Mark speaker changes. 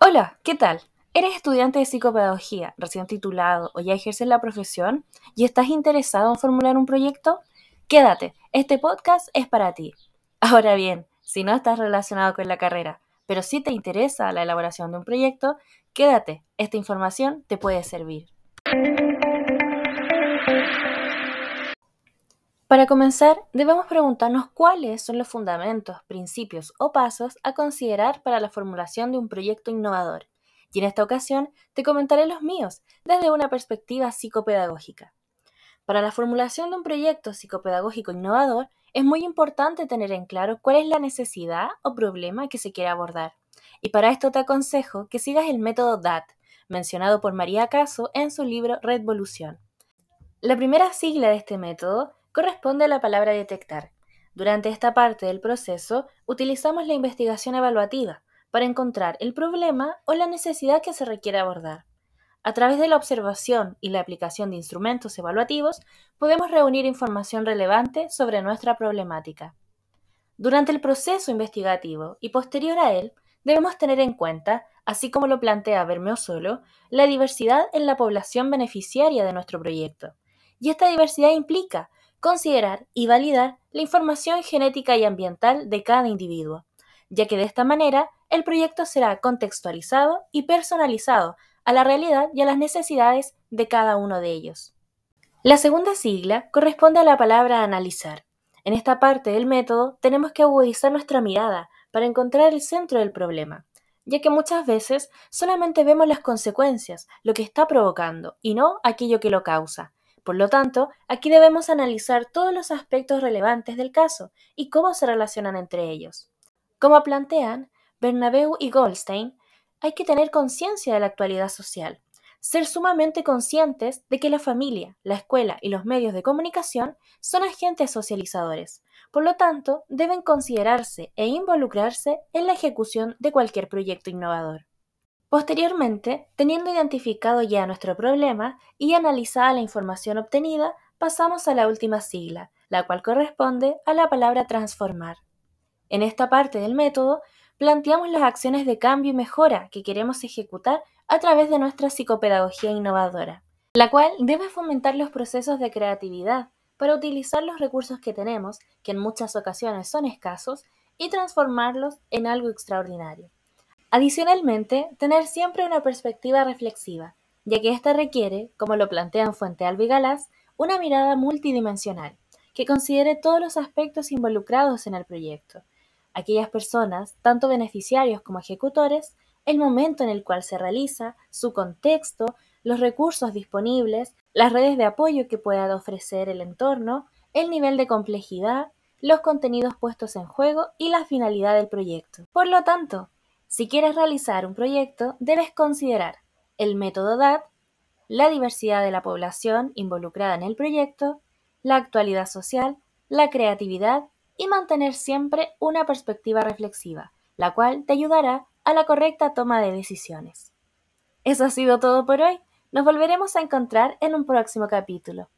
Speaker 1: Hola, ¿qué tal? ¿Eres estudiante de psicopedagogía, recién titulado o ya ejerces la profesión y estás interesado en formular un proyecto? Quédate, este podcast es para ti. Ahora bien, si no estás relacionado con la carrera, pero sí te interesa la elaboración de un proyecto, quédate, esta información te puede servir. Para comenzar, debemos preguntarnos cuáles son los fundamentos, principios o pasos a considerar para la formulación de un proyecto innovador. Y en esta ocasión te comentaré los míos desde una perspectiva psicopedagógica. Para la formulación de un proyecto psicopedagógico innovador es muy importante tener en claro cuál es la necesidad o problema que se quiere abordar. Y para esto te aconsejo que sigas el método DAT, mencionado por María Caso en su libro Redvolución. La primera sigla de este método corresponde a la palabra detectar. Durante esta parte del proceso utilizamos la investigación evaluativa para encontrar el problema o la necesidad que se requiere abordar. A través de la observación y la aplicación de instrumentos evaluativos podemos reunir información relevante sobre nuestra problemática. Durante el proceso investigativo y posterior a él, debemos tener en cuenta, así como lo plantea Bermeo Solo, la diversidad en la población beneficiaria de nuestro proyecto. Y esta diversidad implica considerar y validar la información genética y ambiental de cada individuo, ya que de esta manera el proyecto será contextualizado y personalizado a la realidad y a las necesidades de cada uno de ellos. La segunda sigla corresponde a la palabra analizar. En esta parte del método tenemos que agudizar nuestra mirada para encontrar el centro del problema, ya que muchas veces solamente vemos las consecuencias, lo que está provocando, y no aquello que lo causa, por lo tanto, aquí debemos analizar todos los aspectos relevantes del caso y cómo se relacionan entre ellos. Como plantean Bernabeu y Goldstein, hay que tener conciencia de la actualidad social, ser sumamente conscientes de que la familia, la escuela y los medios de comunicación son agentes socializadores, por lo tanto, deben considerarse e involucrarse en la ejecución de cualquier proyecto innovador. Posteriormente, teniendo identificado ya nuestro problema y analizada la información obtenida, pasamos a la última sigla, la cual corresponde a la palabra transformar. En esta parte del método, planteamos las acciones de cambio y mejora que queremos ejecutar a través de nuestra psicopedagogía innovadora, la cual debe fomentar los procesos de creatividad para utilizar los recursos que tenemos, que en muchas ocasiones son escasos, y transformarlos en algo extraordinario. Adicionalmente, tener siempre una perspectiva reflexiva, ya que ésta requiere, como lo plantean Fuente Alba y Galás, una mirada multidimensional, que considere todos los aspectos involucrados en el proyecto, aquellas personas, tanto beneficiarios como ejecutores, el momento en el cual se realiza, su contexto, los recursos disponibles, las redes de apoyo que pueda ofrecer el entorno, el nivel de complejidad, los contenidos puestos en juego y la finalidad del proyecto. Por lo tanto, si quieres realizar un proyecto, debes considerar el método DAT, la diversidad de la población involucrada en el proyecto, la actualidad social, la creatividad y mantener siempre una perspectiva reflexiva, la cual te ayudará a la correcta toma de decisiones. Eso ha sido todo por hoy. Nos volveremos a encontrar en un próximo capítulo.